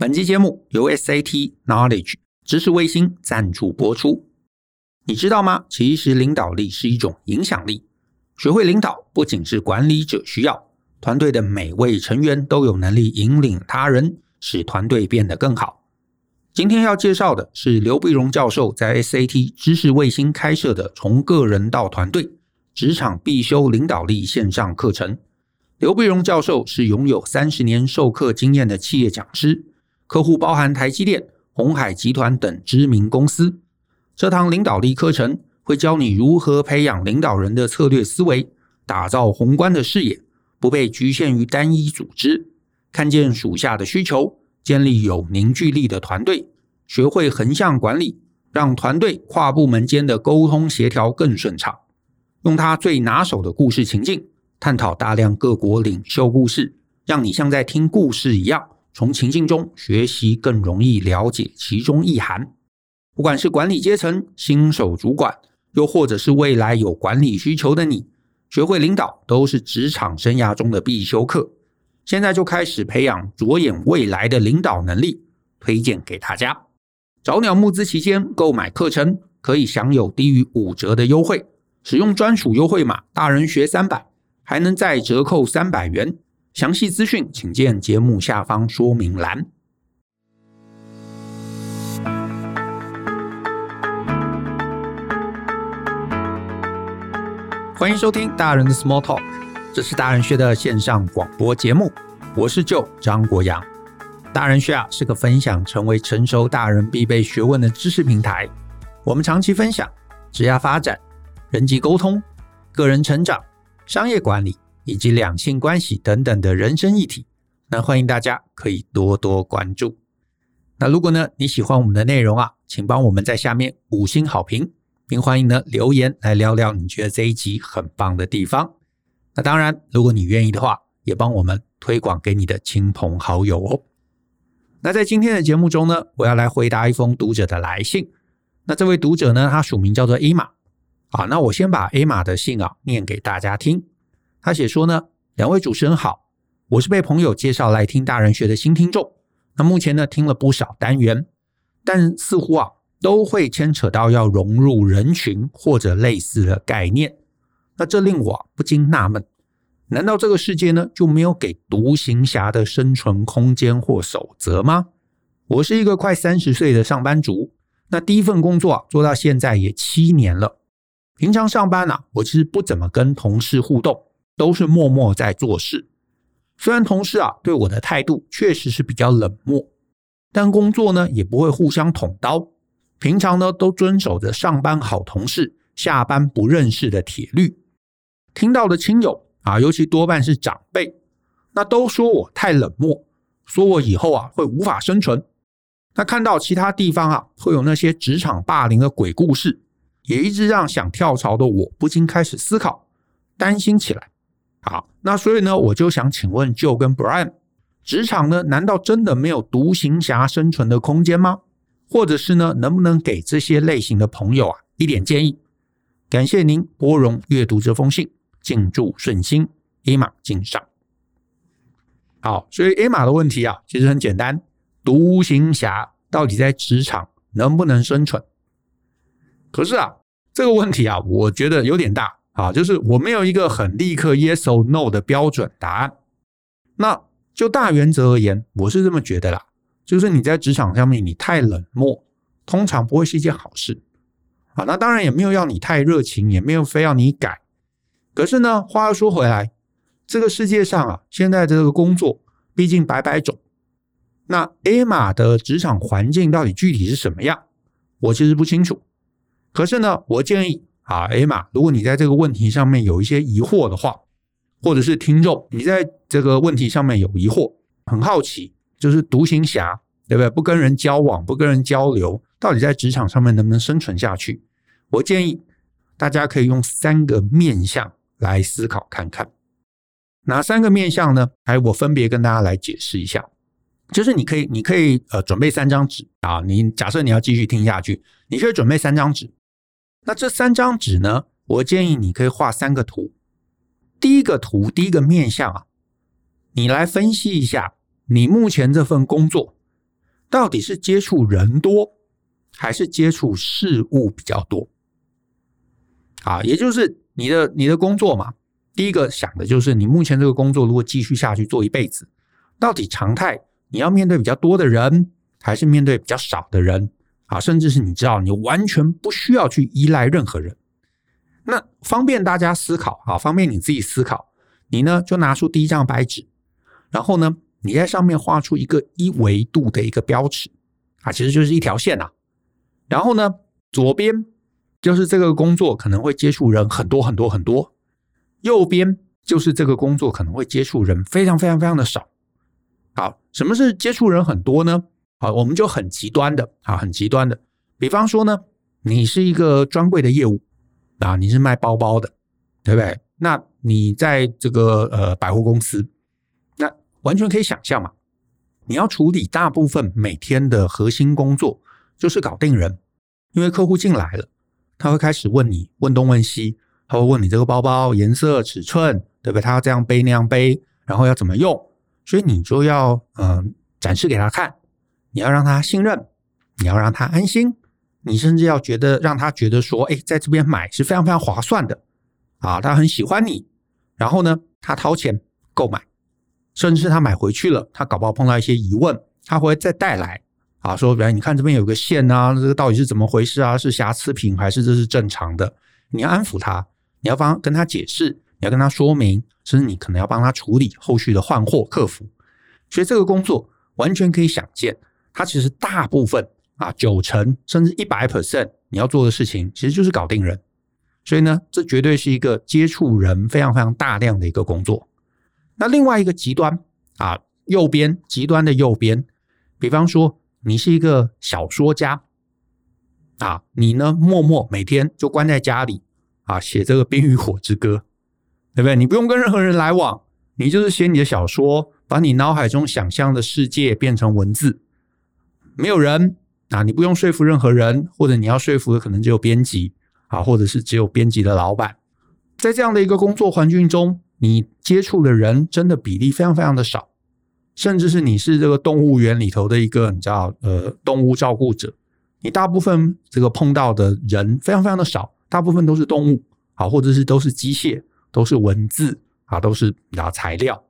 本期节目由 SAT Knowledge 知识卫星赞助播出。你知道吗？其实领导力是一种影响力。学会领导不仅是管理者需要，团队的每位成员都有能力引领他人，使团队变得更好。今天要介绍的是刘必荣教授在 SAT 知识卫星开设的“从个人到团队，职场必修领导力”线上课程。刘必荣教授是拥有三十年授课经验的企业讲师。客户包含台积电、鸿海集团等知名公司。这堂领导力课程会教你如何培养领导人的策略思维，打造宏观的视野，不被局限于单一组织，看见属下的需求，建立有凝聚力的团队，学会横向管理，让团队跨部门间的沟通协调更顺畅。用他最拿手的故事情境，探讨大量各国领袖故事，让你像在听故事一样。从情境中学习，更容易了解其中意涵。不管是管理阶层、新手主管，又或者是未来有管理需求的你，学会领导都是职场生涯中的必修课。现在就开始培养着眼未来的领导能力，推荐给大家。早鸟募资期间购买课程可以享有低于五折的优惠，使用专属优惠码“大人学三百”，还能再折扣三百元。详细资讯，请见节目下方说明栏。欢迎收听大人的 Small Talk，这是大人学的线上广播节目。我是 Joe 张国阳。大人学啊是个分享成为成熟大人必备学问的知识平台。我们长期分享职业发展、人际沟通、个人成长、商业管理。以及两性关系等等的人生议题，那欢迎大家可以多多关注。那如果呢你喜欢我们的内容啊，请帮我们在下面五星好评，并欢迎呢留言来聊聊你觉得这一集很棒的地方。那当然，如果你愿意的话，也帮我们推广给你的亲朋好友哦。那在今天的节目中呢，我要来回答一封读者的来信。那这位读者呢，他署名叫做 A 玛啊。那我先把 A 玛的信啊念给大家听。他写说呢，两位主持人好，我是被朋友介绍来听大人学的新听众。那目前呢听了不少单元，但似乎啊都会牵扯到要融入人群或者类似的概念。那这令我不禁纳闷，难道这个世界呢就没有给独行侠的生存空间或守则吗？我是一个快三十岁的上班族，那第一份工作啊做到现在也七年了。平常上班啊，我其实不怎么跟同事互动。都是默默在做事，虽然同事啊对我的态度确实是比较冷漠，但工作呢也不会互相捅刀。平常呢都遵守着上班好同事，下班不认识的铁律。听到的亲友啊，尤其多半是长辈，那都说我太冷漠，说我以后啊会无法生存。那看到其他地方啊会有那些职场霸凌的鬼故事，也一直让想跳槽的我不禁开始思考，担心起来。好，那所以呢，我就想请问 Joe 跟 Brian，职场呢，难道真的没有独行侠生存的空间吗？或者是呢，能不能给这些类型的朋友啊一点建议？感谢您拨冗阅读这封信，敬祝顺心，Emma 敬上。好，所以 Emma 的问题啊，其实很简单，独行侠到底在职场能不能生存？可是啊，这个问题啊，我觉得有点大。啊，就是我没有一个很立刻 yes or no 的标准答案。那就大原则而言，我是这么觉得啦。就是你在职场上面你太冷漠，通常不会是一件好事。啊，那当然也没有要你太热情，也没有非要你改。可是呢，话又说回来，这个世界上啊，现在这个工作毕竟百百种。那 A 玛的职场环境到底具体是什么样，我其实不清楚。可是呢，我建议。啊，Emma，如果你在这个问题上面有一些疑惑的话，或者是听众你在这个问题上面有疑惑，很好奇，就是独行侠，对不对？不跟人交往，不跟人交流，到底在职场上面能不能生存下去？我建议大家可以用三个面向来思考看看。哪三个面向呢？哎，我分别跟大家来解释一下。就是你可以，你可以呃准备三张纸啊，你假设你要继续听下去，你可以准备三张纸。那这三张纸呢？我建议你可以画三个图。第一个图，第一个面向啊，你来分析一下你目前这份工作，到底是接触人多，还是接触事物比较多？啊，也就是你的你的工作嘛。第一个想的就是你目前这个工作如果继续下去做一辈子，到底常态你要面对比较多的人，还是面对比较少的人？啊，甚至是你知道你完全不需要去依赖任何人。那方便大家思考啊，方便你自己思考，你呢就拿出第一张白纸，然后呢你在上面画出一个一维度的一个标尺啊，其实就是一条线啊。然后呢，左边就是这个工作可能会接触人很多很多很多，右边就是这个工作可能会接触人非常非常非常的少。好，什么是接触人很多呢？好，我们就很极端的啊，很极端的，比方说呢，你是一个专柜的业务。啊，你是卖包包的，对不对？那你在这个呃百货公司，那完全可以想象嘛。你要处理大部分每天的核心工作，就是搞定人，因为客户进来了，他会开始问你问东问西，他会问你这个包包颜色、尺寸，对不对？他要这样背那样背，然后要怎么用，所以你就要嗯、展示给他看，你要让他信任，你要让他安心。你甚至要觉得让他觉得说，哎，在这边买是非常非常划算的，啊，他很喜欢你，然后呢，他掏钱购买，甚至是他买回去了，他搞不好碰到一些疑问，他会再带来，啊，说，哎，你看这边有个线啊，这个到底是怎么回事啊？是瑕疵品还是这是正常的？你要安抚他，你要帮跟他解释，你要跟他说明，甚至你可能要帮他处理后续的换货、客服。所以这个工作完全可以想见，它其实大部分。啊，九成甚至一百 percent，你要做的事情其实就是搞定人，所以呢，这绝对是一个接触人非常非常大量的一个工作。那另外一个极端啊，右边极端的右边，比方说你是一个小说家啊，你呢默默每天就关在家里啊，写这个《冰与火之歌》，对不对？你不用跟任何人来往，你就是写你的小说，把你脑海中想象的世界变成文字，没有人。啊，你不用说服任何人，或者你要说服的可能只有编辑啊，或者是只有编辑的老板。在这样的一个工作环境中，你接触的人真的比例非常非常的少，甚至是你是这个动物园里头的一个你知道呃动物照顾者，你大部分这个碰到的人非常非常的少，大部分都是动物啊，或者是都是机械，都是文字啊，都是啊材料。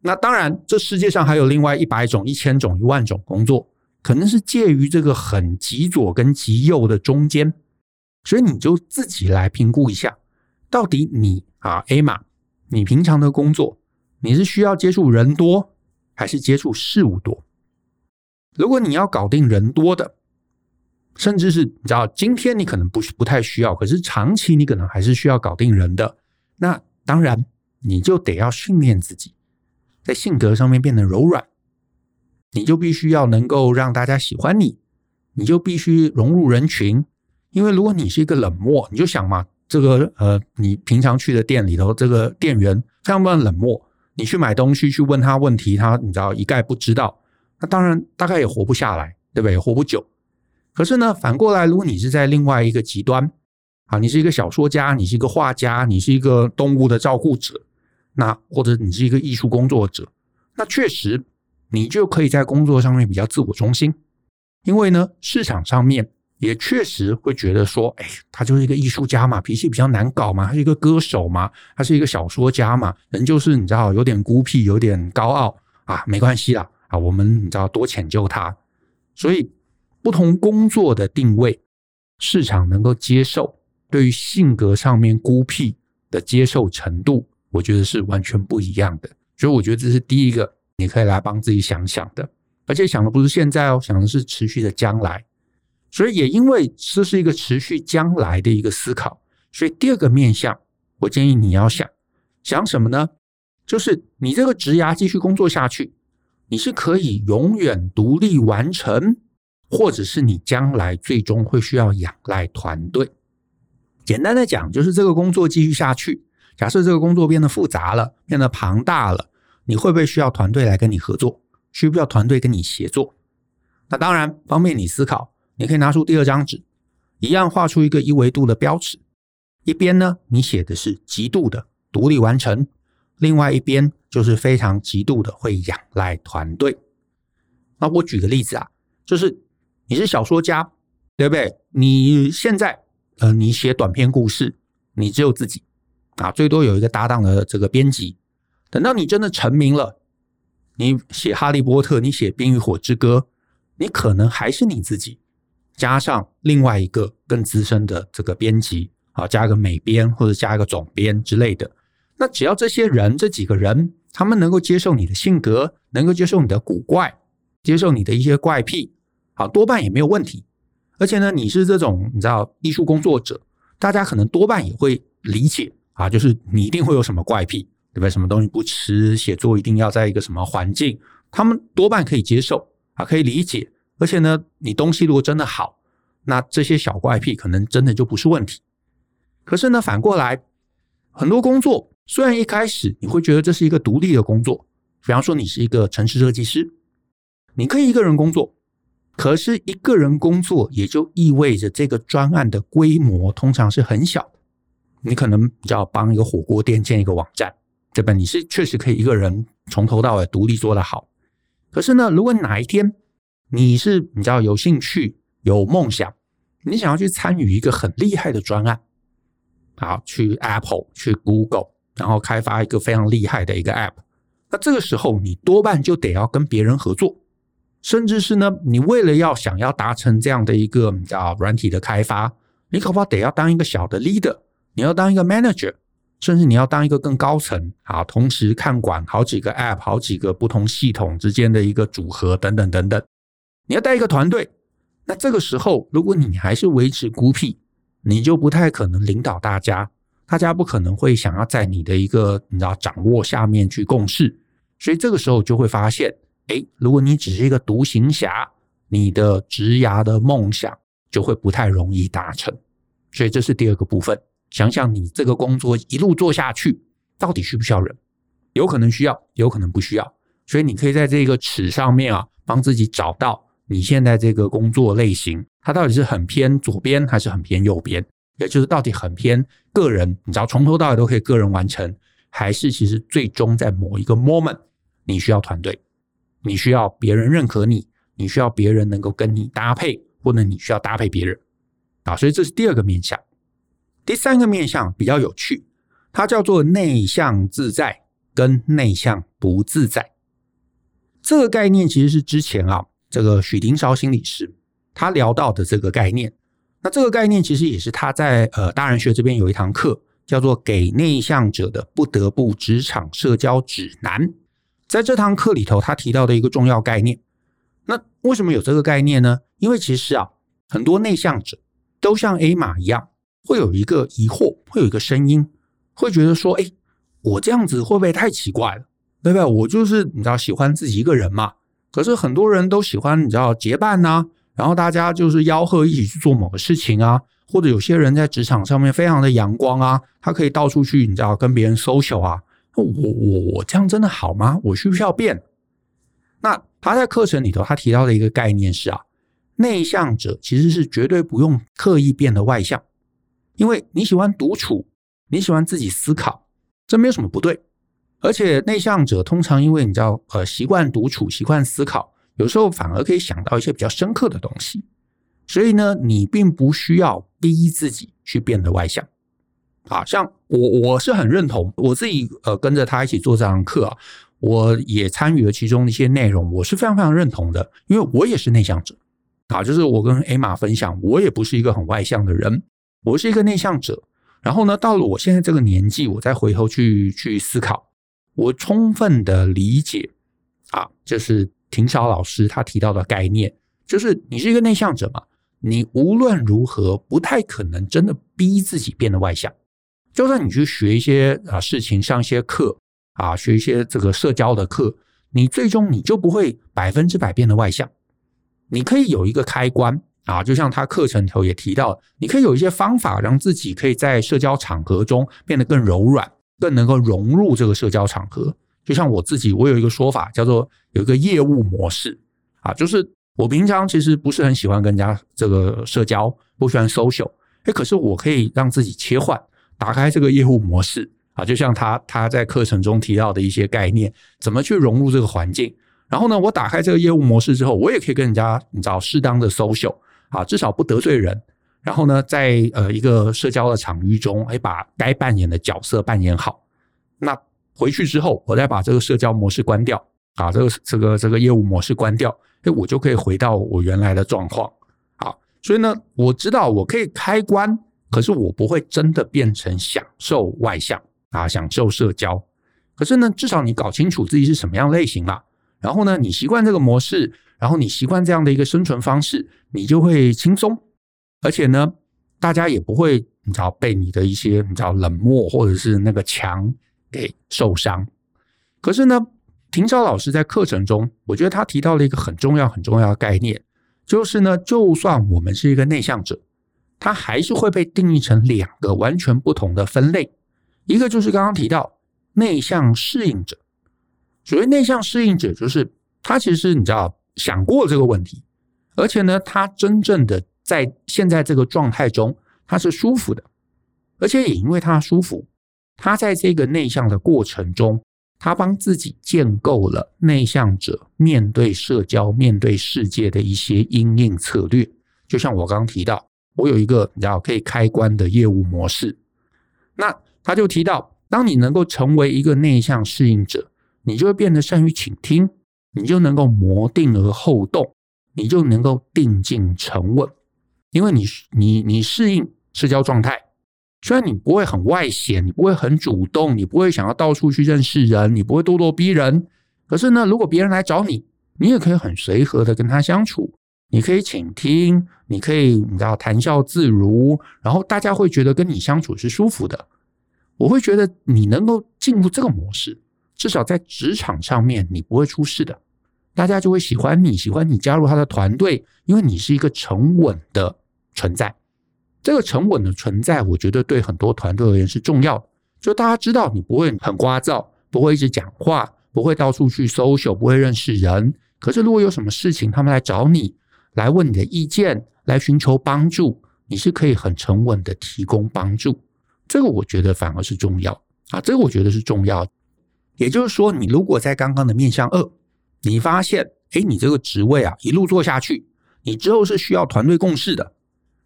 那当然，这世界上还有另外一百种、一千种、一万种工作。可能是介于这个很极左跟极右的中间，所以你就自己来评估一下，到底你啊 A 码，你平常的工作你是需要接触人多，还是接触事物多？如果你要搞定人多的，甚至是你知道今天你可能不不太需要，可是长期你可能还是需要搞定人的，那当然你就得要训练自己，在性格上面变得柔软。你就必须要能够让大家喜欢你，你就必须融入人群。因为如果你是一个冷漠，你就想嘛，这个呃，你平常去的店里头，这个店员非常非常冷漠，你去买东西去问他问题，他你知道一概不知道，那当然大概也活不下来，对不对？活不久。可是呢，反过来，如果你是在另外一个极端，啊，你是一个小说家，你是一个画家，你是一个动物的照顾者，那或者你是一个艺术工作者，那确实。你就可以在工作上面比较自我中心，因为呢，市场上面也确实会觉得说，哎，他就是一个艺术家嘛，脾气比较难搞嘛，他是一个歌手嘛，他是一个小说家嘛，人就是你知道有点孤僻，有点高傲啊，没关系啦啊，我们你知道多迁就他，所以不同工作的定位，市场能够接受，对于性格上面孤僻的接受程度，我觉得是完全不一样的，所以我觉得这是第一个。你可以来帮自己想想的，而且想的不是现在哦，想的是持续的将来。所以也因为这是一个持续将来的一个思考，所以第二个面向，我建议你要想想什么呢？就是你这个职涯继续工作下去，你是可以永远独立完成，或者是你将来最终会需要仰赖团队。简单的讲，就是这个工作继续下去，假设这个工作变得复杂了，变得庞大了。你会不会需要团队来跟你合作？需不需要团队跟你协作？那当然，方便你思考，你可以拿出第二张纸，一样画出一个一维度的标尺。一边呢，你写的是极度的独立完成；另外一边就是非常极度的会仰赖团队。那我举个例子啊，就是你是小说家，对不对？你现在呃，你写短篇故事，你只有自己啊，最多有一个搭档的这个编辑。等到你真的成名了，你写《哈利波特》，你写《冰与火之歌》，你可能还是你自己，加上另外一个更资深的这个编辑啊，加个美编或者加一个总编之类的。那只要这些人这几个人，他们能够接受你的性格，能够接受你的古怪，接受你的一些怪癖，啊，多半也没有问题。而且呢，你是这种你知道艺术工作者，大家可能多半也会理解啊，就是你一定会有什么怪癖。对不对？什么东西不吃？写作一定要在一个什么环境？他们多半可以接受啊，可以理解。而且呢，你东西如果真的好，那这些小怪癖可能真的就不是问题。可是呢，反过来，很多工作虽然一开始你会觉得这是一个独立的工作，比方说你是一个城市设计师，你可以一个人工作，可是一个人工作也就意味着这个专案的规模通常是很小的。你可能只要帮一个火锅店建一个网站。这本你是确实可以一个人从头到尾独立做得好，可是呢，如果哪一天你是比较有兴趣、有梦想，你想要去参与一个很厉害的专案，好，去 Apple、去 Google，然后开发一个非常厉害的一个 App，那这个时候你多半就得要跟别人合作，甚至是呢，你为了要想要达成这样的一个叫软体的开发，你可不可得要当一个小的 leader，你要当一个 manager。甚至你要当一个更高层啊，同时看管好几个 App、好几个不同系统之间的一个组合等等等等，你要带一个团队。那这个时候，如果你还是维持孤僻，你就不太可能领导大家，大家不可能会想要在你的一个你知道掌握下面去共事。所以这个时候就会发现，诶，如果你只是一个独行侠，你的职涯的梦想就会不太容易达成。所以这是第二个部分。想想你这个工作一路做下去，到底需不需要人？有可能需要，有可能不需要。所以你可以在这个尺上面啊，帮自己找到你现在这个工作类型，它到底是很偏左边还是很偏右边？也就是到底很偏个人，你知道从头到尾都可以个人完成，还是其实最终在某一个 moment 你需要团队，你需要别人认可你，你需要别人能够跟你搭配，或者你需要搭配别人啊。所以这是第二个面向。第三个面向比较有趣，它叫做内向自在跟内向不自在。这个概念其实是之前啊，这个许丁韶心理师他聊到的这个概念。那这个概念其实也是他在呃大人学这边有一堂课，叫做《给内向者的不得不职场社交指南》。在这堂课里头，他提到的一个重要概念。那为什么有这个概念呢？因为其实啊，很多内向者都像 A 玛一样。会有一个疑惑，会有一个声音，会觉得说：“哎，我这样子会不会太奇怪了？对不对？我就是你知道喜欢自己一个人嘛。可是很多人都喜欢你知道结伴呐，然后大家就是吆喝一起去做某个事情啊，或者有些人在职场上面非常的阳光啊，他可以到处去你知道跟别人 social 啊。我我我这样真的好吗？我需不需要变？那他在课程里头他提到的一个概念是啊，内向者其实是绝对不用刻意变得外向。因为你喜欢独处，你喜欢自己思考，这没有什么不对。而且内向者通常因为你知道，呃，习惯独处，习惯思考，有时候反而可以想到一些比较深刻的东西。所以呢，你并不需要逼自己去变得外向。啊，像我，我是很认同我自己，呃，跟着他一起做这堂课啊，我也参与了其中的一些内容，我是非常非常认同的，因为我也是内向者。啊，就是我跟 Emma 分享，我也不是一个很外向的人。我是一个内向者，然后呢，到了我现在这个年纪，我再回头去去思考，我充分的理解啊，就是庭绍老师他提到的概念，就是你是一个内向者嘛，你无论如何不太可能真的逼自己变得外向，就算你去学一些啊事情，上一些课啊，学一些这个社交的课，你最终你就不会百分之百变得外向，你可以有一个开关。啊，就像他课程头也提到，你可以有一些方法让自己可以在社交场合中变得更柔软，更能够融入这个社交场合。就像我自己，我有一个说法叫做有一个业务模式啊，就是我平常其实不是很喜欢跟人家这个社交，不喜欢 social，诶，可是我可以让自己切换，打开这个业务模式啊，就像他他在课程中提到的一些概念，怎么去融入这个环境。然后呢，我打开这个业务模式之后，我也可以跟人家你知道适当的 social 啊，至少不得罪人。然后呢，在呃一个社交的场域中，哎，把该扮演的角色扮演好。那回去之后，我再把这个社交模式关掉，啊，这个这个这个业务模式关掉，哎，我就可以回到我原来的状况。好，所以呢，我知道我可以开关，可是我不会真的变成享受外向啊，享受社交。可是呢，至少你搞清楚自己是什么样类型了，然后呢，你习惯这个模式，然后你习惯这样的一个生存方式，你就会轻松。而且呢，大家也不会，你知道被你的一些你知道冷漠或者是那个墙给受伤。可是呢，庭晓老师在课程中，我觉得他提到了一个很重要很重要的概念，就是呢，就算我们是一个内向者，他还是会被定义成两个完全不同的分类。一个就是刚刚提到内向适应者，所谓内向适应者，就是他其实你知道想过这个问题，而且呢，他真正的。在现在这个状态中，他是舒服的，而且也因为他舒服，他在这个内向的过程中，他帮自己建构了内向者面对社交、面对世界的一些因应策略。就像我刚刚提到，我有一个你知道可以开关的业务模式，那他就提到，当你能够成为一个内向适应者，你就会变得善于倾听，你就能够谋定而后动，你就能够定静沉稳。因为你你你适应社交状态，虽然你不会很外显，你不会很主动，你不会想要到处去认识人，你不会咄咄逼人。可是呢，如果别人来找你，你也可以很随和的跟他相处，你可以倾听，你可以你知道谈笑自如，然后大家会觉得跟你相处是舒服的。我会觉得你能够进入这个模式，至少在职场上面你不会出事的，大家就会喜欢你，喜欢你加入他的团队，因为你是一个沉稳的。存在这个沉稳的存在，我觉得对很多团队而言是重要的。就大家知道你不会很聒噪，不会一直讲话，不会到处去 social，不会认识人。可是如果有什么事情，他们来找你，来问你的意见，来寻求帮助，你是可以很沉稳的提供帮助。这个我觉得反而是重要啊，这个我觉得是重要。也就是说，你如果在刚刚的面向二，你发现，哎，你这个职位啊，一路做下去，你之后是需要团队共事的。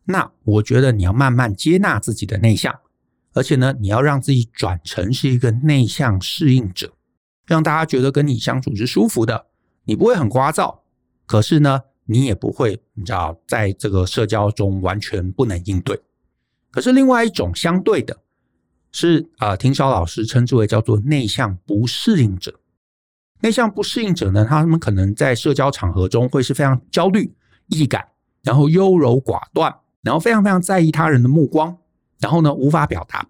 那我觉得你要慢慢接纳自己的内向，而且呢，你要让自己转成是一个内向适应者，让大家觉得跟你相处是舒服的。你不会很聒噪，可是呢，你也不会你知道在这个社交中完全不能应对。可是另外一种相对的是啊，庭晓老师称之为叫做内向不适应者。内向不适应者呢，他们可能在社交场合中会是非常焦虑、易感，然后优柔寡断。然后非常非常在意他人的目光，然后呢，无法表达，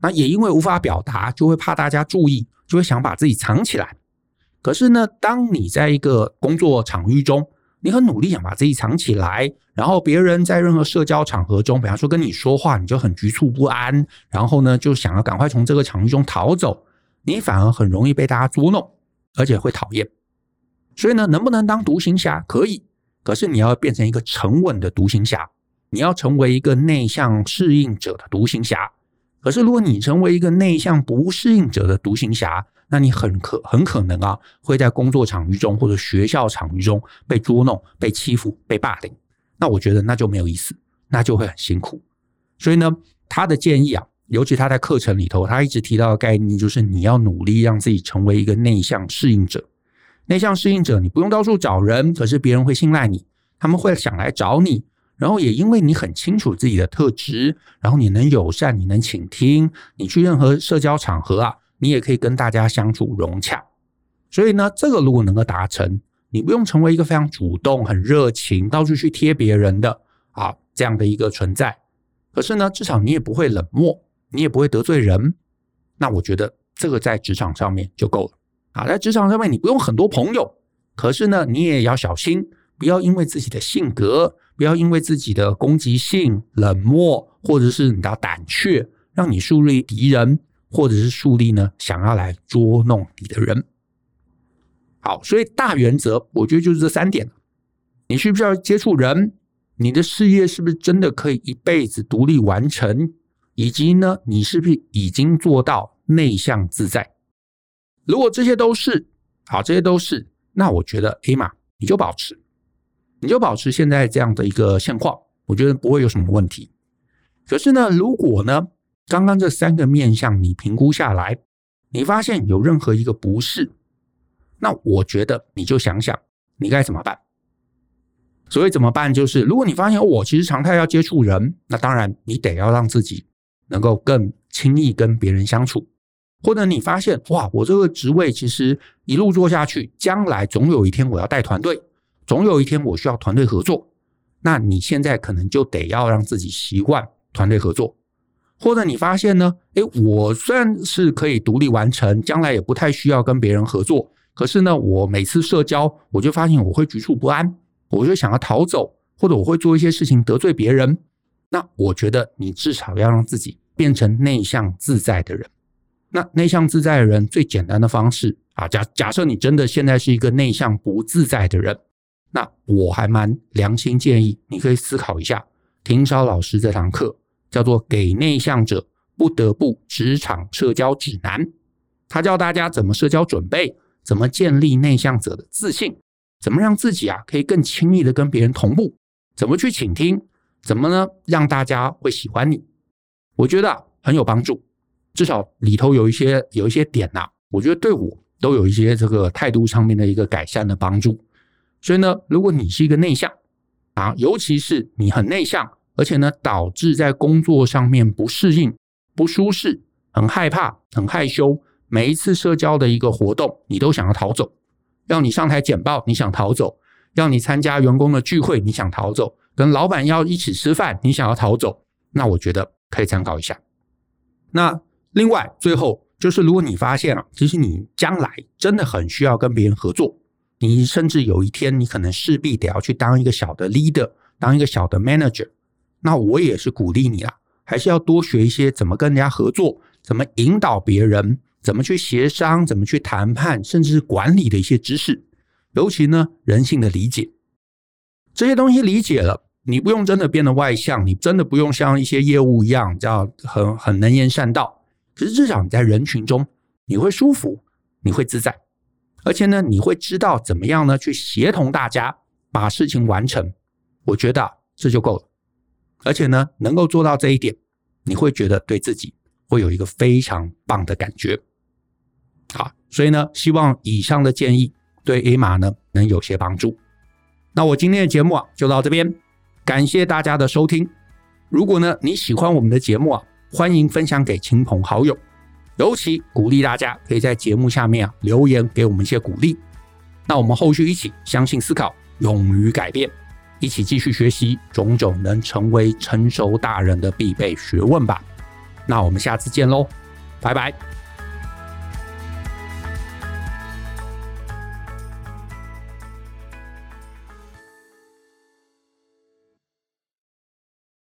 那也因为无法表达，就会怕大家注意，就会想把自己藏起来。可是呢，当你在一个工作场域中，你很努力想把自己藏起来，然后别人在任何社交场合中，比方说跟你说话，你就很局促不安，然后呢，就想要赶快从这个场域中逃走，你反而很容易被大家捉弄，而且会讨厌。所以呢，能不能当独行侠？可以，可是你要变成一个沉稳的独行侠。你要成为一个内向适应者的独行侠，可是如果你成为一个内向不适应者的独行侠，那你很可很可能啊会在工作场域中或者学校场域中被捉弄、被欺负、被霸凌。那我觉得那就没有意思，那就会很辛苦。所以呢，他的建议啊，尤其他在课程里头，他一直提到的概念就是你要努力让自己成为一个内向适应者。内向适应者，你不用到处找人，可是别人会信赖你，他们会想来找你。然后也因为你很清楚自己的特质，然后你能友善，你能倾听，你去任何社交场合啊，你也可以跟大家相处融洽。所以呢，这个如果能够达成，你不用成为一个非常主动、很热情、到处去贴别人的啊这样的一个存在。可是呢，至少你也不会冷漠，你也不会得罪人。那我觉得这个在职场上面就够了啊。在职场上面，你不用很多朋友，可是呢，你也要小心，不要因为自己的性格。不要因为自己的攻击性、冷漠，或者是你的胆怯，让你树立敌人，或者是树立呢想要来捉弄你的人。好，所以大原则，我觉得就是这三点。你需不需要接触人？你的事业是不是真的可以一辈子独立完成？以及呢，你是不是已经做到内向自在？如果这些都是好，这些都是，那我觉得 A 码你就保持，你就保持现在这样的一个现况，我觉得不会有什么问题。可是呢，如果呢，刚刚这三个面向你评估下来，你发现有任何一个不是，那我觉得你就想想你该怎么办。所以怎么办？就是如果你发现我其实常态要接触人，那当然你得要让自己能够更轻易跟别人相处。或者你发现哇，我这个职位其实一路做下去，将来总有一天我要带团队，总有一天我需要团队合作，那你现在可能就得要让自己习惯。团队合作，或者你发现呢？诶，我虽然是可以独立完成，将来也不太需要跟别人合作。可是呢，我每次社交，我就发现我会局促不安，我就想要逃走，或者我会做一些事情得罪别人。那我觉得你至少要让自己变成内向自在的人。那内向自在的人最简单的方式啊，假假设你真的现在是一个内向不自在的人，那我还蛮良心建议，你可以思考一下庭韶老师这堂课。叫做给内向者不得不职场社交指南，他教大家怎么社交准备，怎么建立内向者的自信，怎么让自己啊可以更轻易的跟别人同步，怎么去倾听，怎么呢让大家会喜欢你？我觉得啊很有帮助，至少里头有一些有一些点呐，我觉得对我都有一些这个态度上面的一个改善的帮助。所以呢，如果你是一个内向啊，尤其是你很内向。而且呢，导致在工作上面不适应、不舒适、很害怕、很害羞。每一次社交的一个活动，你都想要逃走。要你上台简报，你想逃走；要你参加员工的聚会，你想逃走；跟老板要一起吃饭，你想要逃走。那我觉得可以参考一下。那另外，最后就是，如果你发现啊，其实你将来真的很需要跟别人合作，你甚至有一天你可能势必得要去当一个小的 leader，当一个小的 manager。那我也是鼓励你啊，还是要多学一些怎么跟人家合作，怎么引导别人，怎么去协商，怎么去谈判，甚至是管理的一些知识。尤其呢，人性的理解，这些东西理解了，你不用真的变得外向，你真的不用像一些业务一样，叫很很能言善道。可是至少你在人群中，你会舒服，你会自在，而且呢，你会知道怎么样呢去协同大家把事情完成。我觉得这就够了。而且呢，能够做到这一点，你会觉得对自己会有一个非常棒的感觉。好，所以呢，希望以上的建议对 A 码呢能有些帮助。那我今天的节目啊就到这边，感谢大家的收听。如果呢你喜欢我们的节目啊，欢迎分享给亲朋好友，尤其鼓励大家可以在节目下面啊留言给我们一些鼓励。那我们后续一起相信、思考、勇于改变。一起继续学习种种能成为成熟大人的必备学问吧。那我们下次见喽，拜拜。